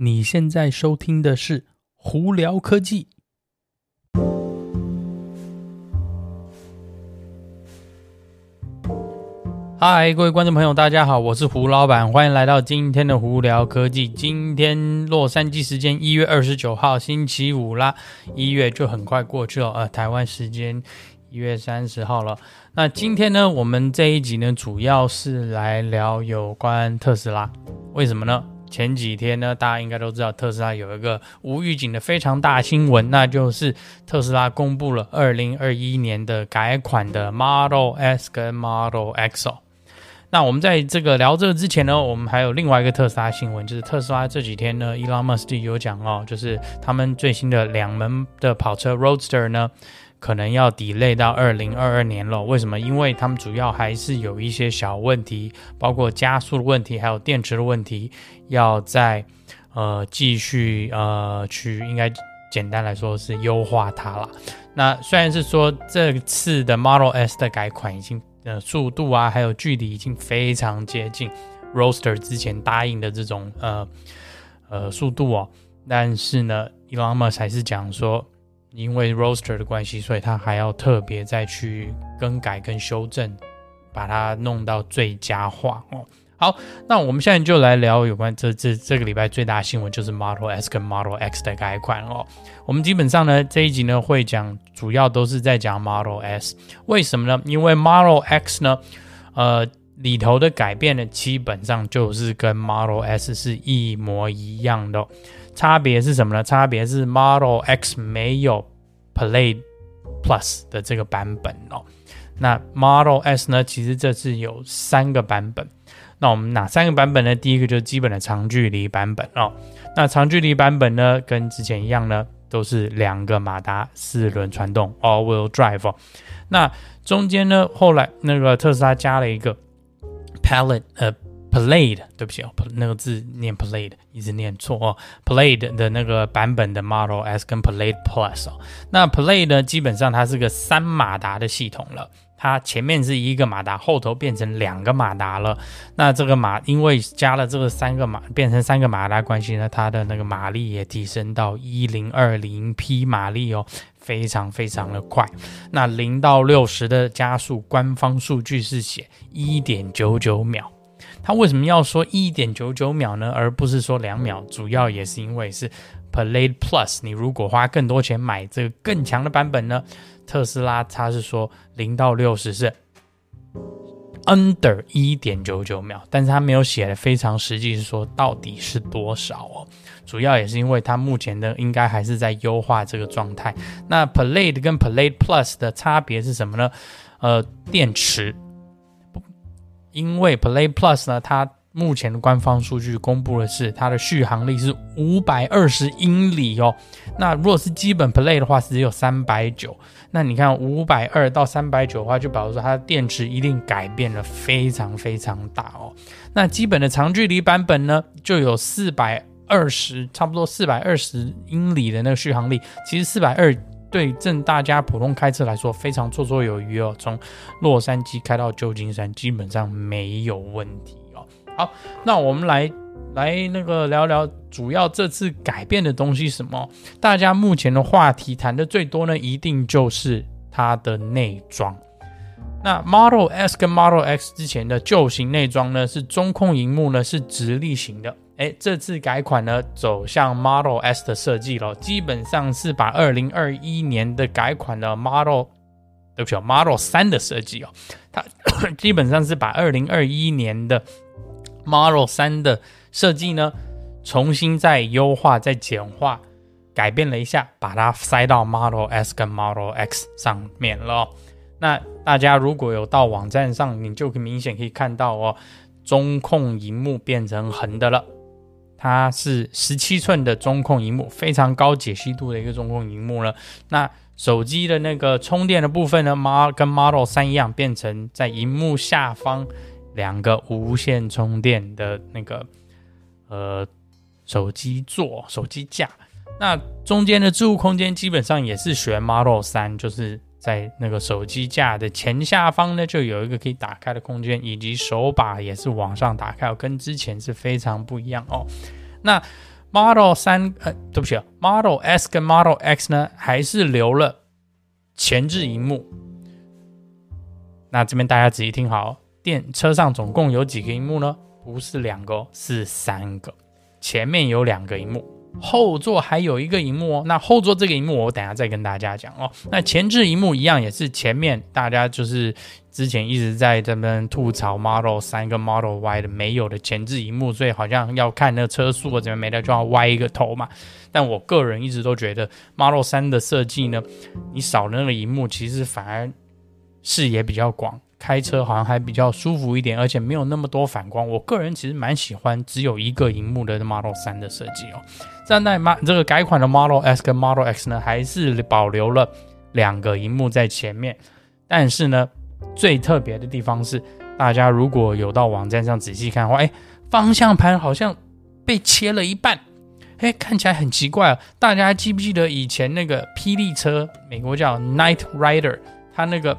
你现在收听的是胡聊科技。嗨，各位观众朋友，大家好，我是胡老板，欢迎来到今天的胡聊科技。今天洛杉矶时间一月二十九号，星期五啦，一月就很快过去了，呃，台湾时间一月三十号了。那今天呢，我们这一集呢，主要是来聊有关特斯拉。为什么呢？前几天呢，大家应该都知道，特斯拉有一个无预警的非常大新闻，那就是特斯拉公布了二零二一年的改款的 Model S 跟 Model X。那我们在这个聊这个之前呢，我们还有另外一个特斯拉新闻，就是特斯拉这几天呢，Elon Musk 有讲哦，就是他们最新的两门的跑车 Roadster 呢。可能要 delay 到二零二二年了。为什么？因为他们主要还是有一些小问题，包括加速的问题，还有电池的问题，要再呃继续呃去，应该简单来说是优化它了。那虽然是说这次的 Model S 的改款已经呃速度啊，还有距离已经非常接近 Roaster 之前答应的这种呃呃速度哦，但是呢，Elon Musk 还是讲说。因为 roster 的关系，所以他还要特别再去更改跟修正，把它弄到最佳化哦。好，那我们现在就来聊有关这这这个礼拜最大的新闻，就是 Model S 跟 Model X 的改款哦。我们基本上呢这一集呢会讲，主要都是在讲 Model S。为什么呢？因为 Model X 呢，呃里头的改变呢，基本上就是跟 Model S 是一模一样的。差别是什么呢？差别是 Model X 没有 Plaid Plus 的这个版本哦。那 Model S 呢？其实这次有三个版本。那我们哪三个版本呢？第一个就是基本的长距离版本哦。那长距离版本呢，跟之前一样呢，都是两个马达四轮传动 All Wheel Drive 哦。那中间呢，后来那个特斯拉加了一个 Palette 呃。Plaid，对不起哦，那个字念 Plaid，一直念错哦。Plaid 的那个版本的 Model S 跟 Plaid Plus 哦，那 Plaid 呢，基本上它是个三马达的系统了，它前面是一个马达，后头变成两个马达了。那这个马因为加了这个三个马，变成三个马达关系呢，它的那个马力也提升到一零二零匹马力哦，非常非常的快。那零到六十的加速，官方数据是写一点九九秒。它为什么要说一点九九秒呢？而不是说两秒？主要也是因为是 Plaid Plus。你如果花更多钱买这个更强的版本呢？特斯拉它是说零到六十是 under 一点九九秒，但是它没有写的非常实际，是说到底是多少哦？主要也是因为它目前的应该还是在优化这个状态。那 Plaid 跟 Plaid Plus 的差别是什么呢？呃，电池。因为 Play Plus 呢，它目前官方数据公布的是它的续航力是五百二十英里哦。那如果是基本 Play 的话，只有三百九。那你看五百二到三百九的话，就表示说它的电池一定改变了非常非常大哦。那基本的长距离版本呢，就有四百二十，差不多四百二十英里的那个续航力。其实四百二。对正大家普通开车来说，非常绰绰有余哦。从洛杉矶开到旧金山，基本上没有问题哦。好，那我们来来那个聊聊主要这次改变的东西什么？大家目前的话题谈的最多呢，一定就是它的内装。那 Model S 跟 Model X 之前的旧型内装呢，是中控萤幕呢是直立型的。哎，这次改款呢，走向 Model S 的设计了，基本上是把二零二一年的改款的 Model，对不起，Model 三的设计哦，它 基本上是把二零二一年的 Model 三的设计呢，重新再优化、再简化、改变了一下，把它塞到 Model S 跟 Model X 上面了。那大家如果有到网站上，你就可明显可以看到哦，中控荧幕变成横的了。它是十七寸的中控荧幕，非常高解析度的一个中控荧幕了。那手机的那个充电的部分呢，Model 跟 Model 三一样，变成在荧幕下方两个无线充电的那个呃手机座、手机架。那中间的置物空间基本上也是学 Model 三，就是。在那个手机架的前下方呢，就有一个可以打开的空间，以及手把也是往上打开，跟之前是非常不一样哦。那 Model 三呃，对不起，Model S 跟 Model X 呢，还是留了前置荧幕。那这边大家仔细听好，电车上总共有几个荧幕呢？不是两个，是三个。前面有两个荧幕，后座还有一个荧幕哦。那后座这个荧幕，我等下再跟大家讲哦。那前置荧幕一样，也是前面大家就是。之前一直在这边吐槽 Model 3跟 Model Y 的没有的前置荧幕，所以好像要看那个车速或怎么没的就要歪一个头嘛。但我个人一直都觉得 Model 3的设计呢，你少了那个荧幕，其实反而视野比较广，开车好像还比较舒服一点，而且没有那么多反光。我个人其实蛮喜欢只有一个荧幕的 Model 3的设计哦。站在那这个改款的 Model S 跟 Model X 呢，还是保留了两个荧幕在前面，但是呢。最特别的地方是，大家如果有到网站上仔细看的话，哎，方向盘好像被切了一半，哎，看起来很奇怪啊。大家记不记得以前那个霹雳车，美国叫 Night Rider，它那个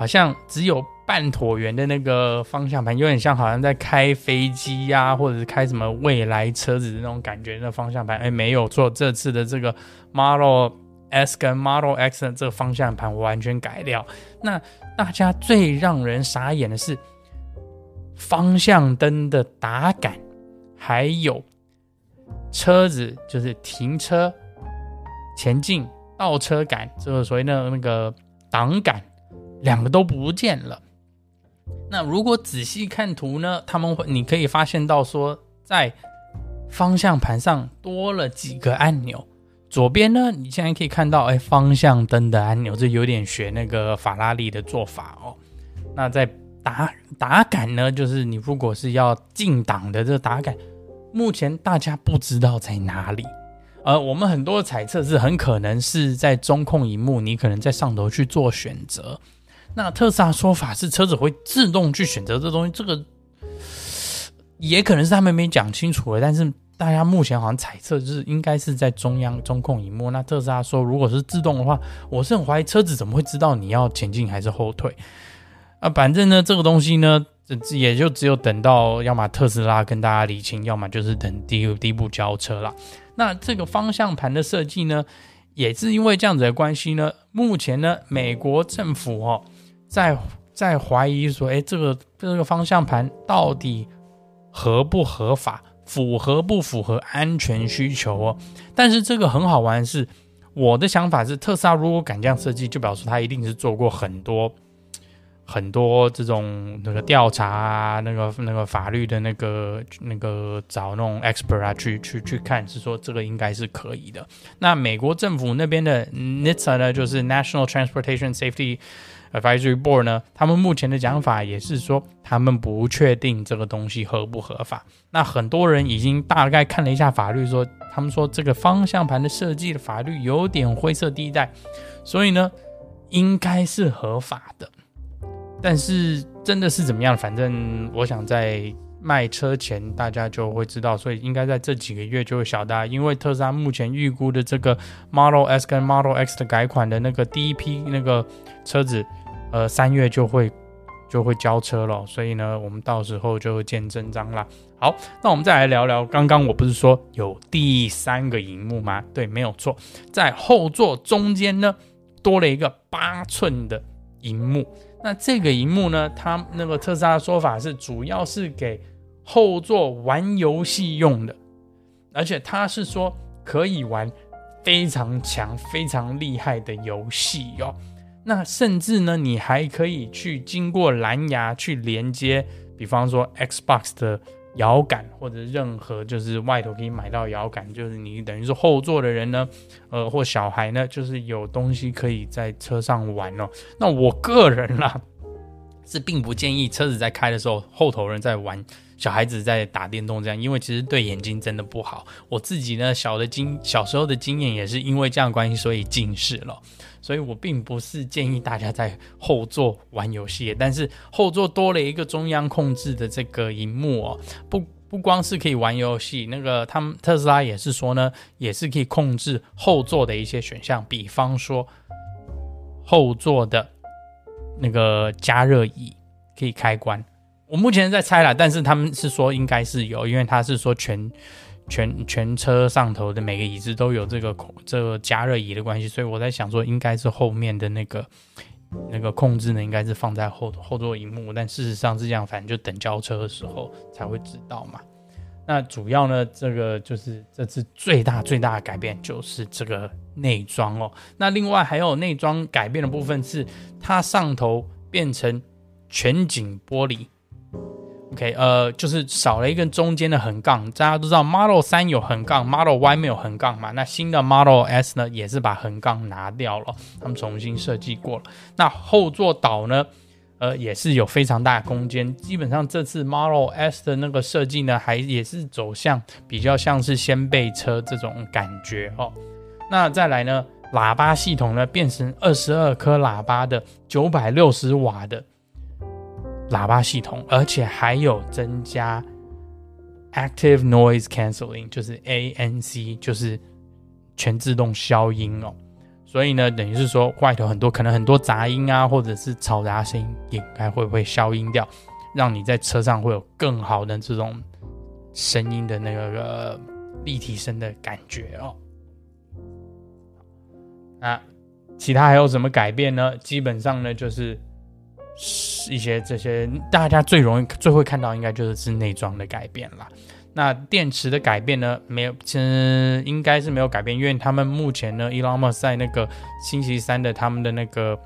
好像只有半椭圆的那个方向盘，有点像好像在开飞机呀、或者是开什么未来车子的那种感觉。那方向盘，哎，没有错，这次的这个 Model。S 跟 Model X 这个方向盘完全改掉。那大家最让人傻眼的是方向灯的打杆，还有车子就是停车、前进、倒车杆，这个所谓的那个挡杆，两个都不见了。那如果仔细看图呢，他们会你可以发现到说，在方向盘上多了几个按钮。左边呢，你现在可以看到，哎，方向灯的按钮，这有点学那个法拉利的做法哦。那在打打杆呢，就是你如果是要进档的这个打杆，目前大家不知道在哪里。呃，我们很多的猜测是很可能是在中控荧幕，你可能在上头去做选择。那特斯拉说法是车子会自动去选择这东西，这个也可能是他们没讲清楚的，但是。大家目前好像猜测就是应该是在中央中控荧幕。那特斯拉说，如果是自动的话，我是很怀疑车子怎么会知道你要前进还是后退啊？反正呢，这个东西呢，也就只有等到要么特斯拉跟大家理清，要么就是等第一第一步交车了。那这个方向盘的设计呢，也是因为这样子的关系呢，目前呢，美国政府哦，在在怀疑说，哎，这个这个方向盘到底合不合法？符合不符合安全需求哦？但是这个很好玩是，我的想法是，特斯拉如果敢这样设计，就表示他一定是做过很多很多这种那个调查啊，那个那个法律的那个那个找那种 expert 啊去去去看，是说这个应该是可以的。那美国政府那边的 NHTSA 呢，就是 National Transportation Safety。Advisory Board 呢，他们目前的讲法也是说，他们不确定这个东西合不合法。那很多人已经大概看了一下法律说，说他们说这个方向盘的设计的法律有点灰色地带，所以呢，应该是合法的。但是真的是怎么样？反正我想在卖车前大家就会知道，所以应该在这几个月就会晓得。因为特斯拉目前预估的这个 Model S 跟 Model X 的改款的那个第一批那个车子。呃，三月就会就会交车了，所以呢，我们到时候就会见真章啦。好，那我们再来聊聊，刚刚我不是说有第三个荧幕吗？对，没有错，在后座中间呢，多了一个八寸的荧幕。那这个荧幕呢，它那个特斯拉的说法是，主要是给后座玩游戏用的，而且它是说可以玩非常强、非常厉害的游戏哟。那甚至呢，你还可以去经过蓝牙去连接，比方说 Xbox 的摇杆，或者任何就是外头可以买到摇杆，就是你等于是后座的人呢，呃，或小孩呢，就是有东西可以在车上玩哦。那我个人啦，是并不建议车子在开的时候，后头人在玩，小孩子在打电动这样，因为其实对眼睛真的不好。我自己呢，小的经小时候的经验也是因为这样关系，所以近视了。所以我并不是建议大家在后座玩游戏，但是后座多了一个中央控制的这个荧幕哦，不不光是可以玩游戏，那个他们特斯拉也是说呢，也是可以控制后座的一些选项，比方说后座的那个加热椅可以开关。我目前在猜啦，但是他们是说应该是有，因为他是说全。全全车上头的每个椅子都有这个这个加热仪的关系，所以我在想说，应该是后面的那个那个控制呢，应该是放在后后座荧幕，但事实上是这样，反正就等交车的时候才会知道嘛。那主要呢，这个就是这次最大最大的改变就是这个内装哦。那另外还有内装改变的部分是，它上头变成全景玻璃。OK，呃，就是少了一根中间的横杠。大家都知道，Model 3有横杠，Model Y 没有横杠嘛。那新的 Model S 呢，也是把横杠拿掉了，他们重新设计过了。那后座岛呢，呃，也是有非常大的空间。基本上这次 Model S 的那个设计呢，还也是走向比较像是掀背车这种感觉哦。那再来呢，喇叭系统呢，变成二十二颗喇叭的九百六十瓦的。喇叭系统，而且还有增加 Active Noise Cancelling，就是 ANC，就是全自动消音哦。所以呢，等于是说外头很多可能很多杂音啊，或者是嘈杂声音，应该会不会消音掉，让你在车上会有更好的这种声音的那个立体声的感觉哦。那其他还有什么改变呢？基本上呢，就是。一些这些大家最容易最会看到，应该就是是内装的改变啦。那电池的改变呢，没有，其实，应该是没有改变，因为他们目前呢，Elon Musk 在那个星期三的他们的那个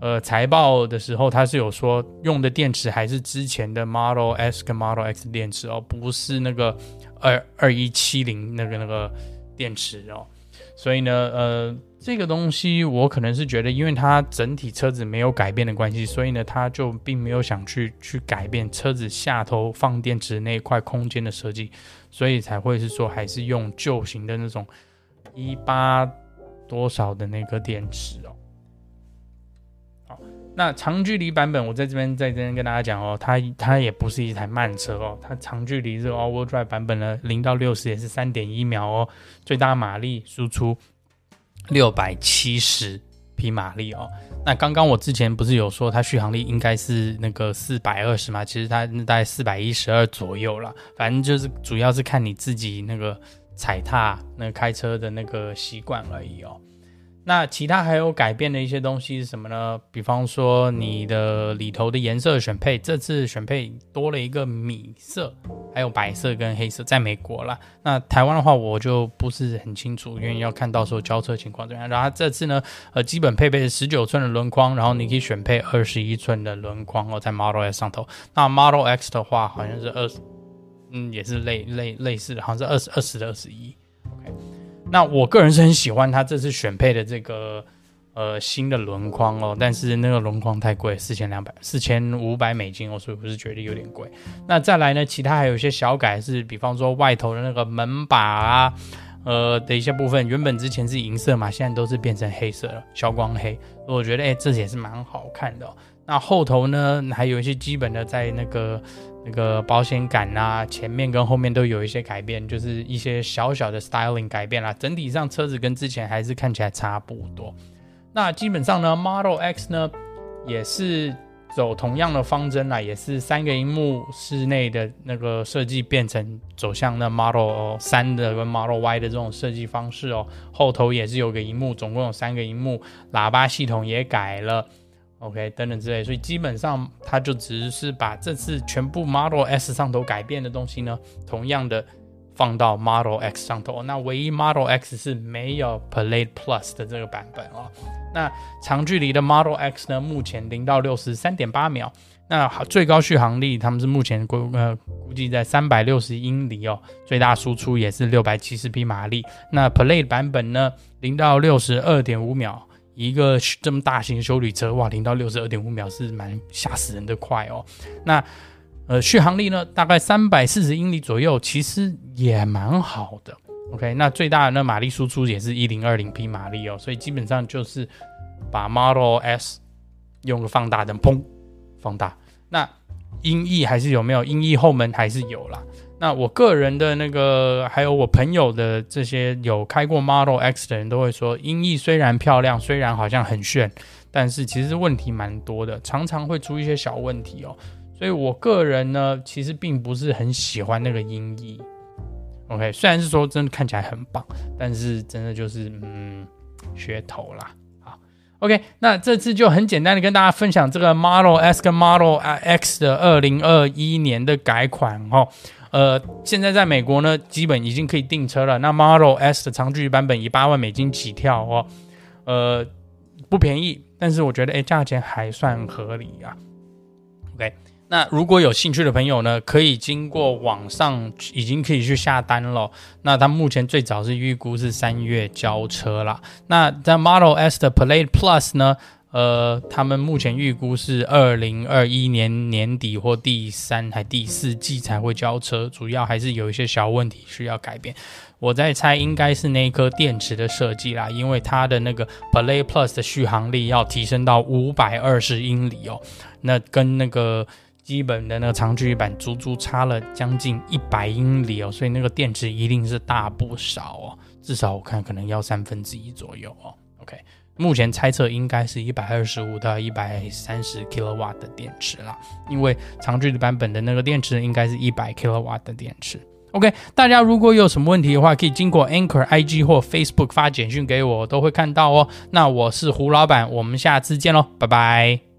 呃财报的时候，他是有说用的电池还是之前的 Model S 跟 Model X 电池哦，不是那个二二一七零那个那个电池哦。所以呢，呃，这个东西我可能是觉得，因为它整体车子没有改变的关系，所以呢，它就并没有想去去改变车子下头放电池那一块空间的设计，所以才会是说还是用旧型的那种一八多少的那个电池哦。那长距离版本，我在这边在这边跟大家讲哦，它它也不是一台慢车哦，它长距离这个 All-Wheel Drive 版本呢，零到六十也是三点一秒哦。最大马力输出六百七十匹马力哦。那刚刚我之前不是有说它续航力应该是那个四百二十嘛？其实它大概四百一十二左右了。反正就是主要是看你自己那个踩踏、那开车的那个习惯而已哦。那其他还有改变的一些东西是什么呢？比方说你的里头的颜色选配，这次选配多了一个米色，还有白色跟黑色，在美国啦。那台湾的话我就不是很清楚，因为要看到时候交车情况怎么样。然后这次呢，呃，基本配备十九寸的轮框，然后你可以选配二十一寸的轮框哦，在 Model S 上头。那 Model X 的话好像是二十，嗯，也是类类类似的，好像是二十二十的二十一。那我个人是很喜欢它这次选配的这个呃新的轮框哦，但是那个轮框太贵，四千两百四千五百美金哦，所以我是觉得有点贵。那再来呢，其他还有一些小改是，比方说外头的那个门把啊，呃的一些部分，原本之前是银色嘛，现在都是变成黑色了，消光黑。我觉得哎，这也是蛮好看的。那后头呢，还有一些基本的在那个。那个保险杆啊，前面跟后面都有一些改变，就是一些小小的 styling 改变啦。整体上车子跟之前还是看起来差不多。那基本上呢，Model X 呢也是走同样的方针啦，也是三个荧幕室内的那个设计变成走向那 Model 3的跟 Model Y 的这种设计方式哦。后头也是有个荧幕，总共有三个荧幕，喇叭系统也改了。OK，等等之类，所以基本上它就只是把这次全部 Model S 上头改变的东西呢，同样的放到 Model X 上头。那唯一 Model X 是没有 Palette Plus 的这个版本哦。那长距离的 Model X 呢，目前零到六十三点八秒，那最高续航力他们是目前估呃估计在三百六十英里哦，最大输出也是六百七十匹马力。那 Play 版本呢，零到六十二点五秒。一个这么大型休旅车，哇，零到六十二点五秒是蛮吓死人的快哦。那呃，续航力呢，大概三百四十英里左右，其实也蛮好的。OK，那最大的那马力输出也是一零二零匹马力哦，所以基本上就是把 Model S 用个放大灯，砰，放大。那音译还是有没有？音译后门还是有啦。那我个人的那个，还有我朋友的这些有开过 Model X 的人都会说，音译虽然漂亮，虽然好像很炫，但是其实问题蛮多的，常常会出一些小问题哦。所以我个人呢，其实并不是很喜欢那个音译。OK，虽然是说真的看起来很棒，但是真的就是嗯噱头啦。好，OK，那这次就很简单的跟大家分享这个 Model S 跟 Model X 的二零二一年的改款哦。呃，现在在美国呢，基本已经可以订车了。那 Model S 的长距离版本以八万美金起跳哦，呃，不便宜，但是我觉得哎，价钱还算合理啊。OK。那如果有兴趣的朋友呢，可以经过网上已经可以去下单了。那它目前最早是预估是三月交车啦。那在 Model S 的 Plaid Plus 呢，呃，他们目前预估是二零二一年年底或第三还第四季才会交车，主要还是有一些小问题需要改变。我在猜应该是那一颗电池的设计啦，因为它的那个 Plaid Plus 的续航力要提升到五百二十英里哦，那跟那个。基本的那个长距离版足足差了将近一百英里哦，所以那个电池一定是大不少哦，至少我看可能要三分之一左右哦。OK，目前猜测应该是一百二十五到一百三十 kW 的电池啦，因为长距离版本的那个电池应该是一百 kilowatt 的电池。OK，大家如果有什么问题的话，可以经过 Anchor IG 或 Facebook 发简讯给我，都会看到哦。那我是胡老板，我们下次见喽，拜拜。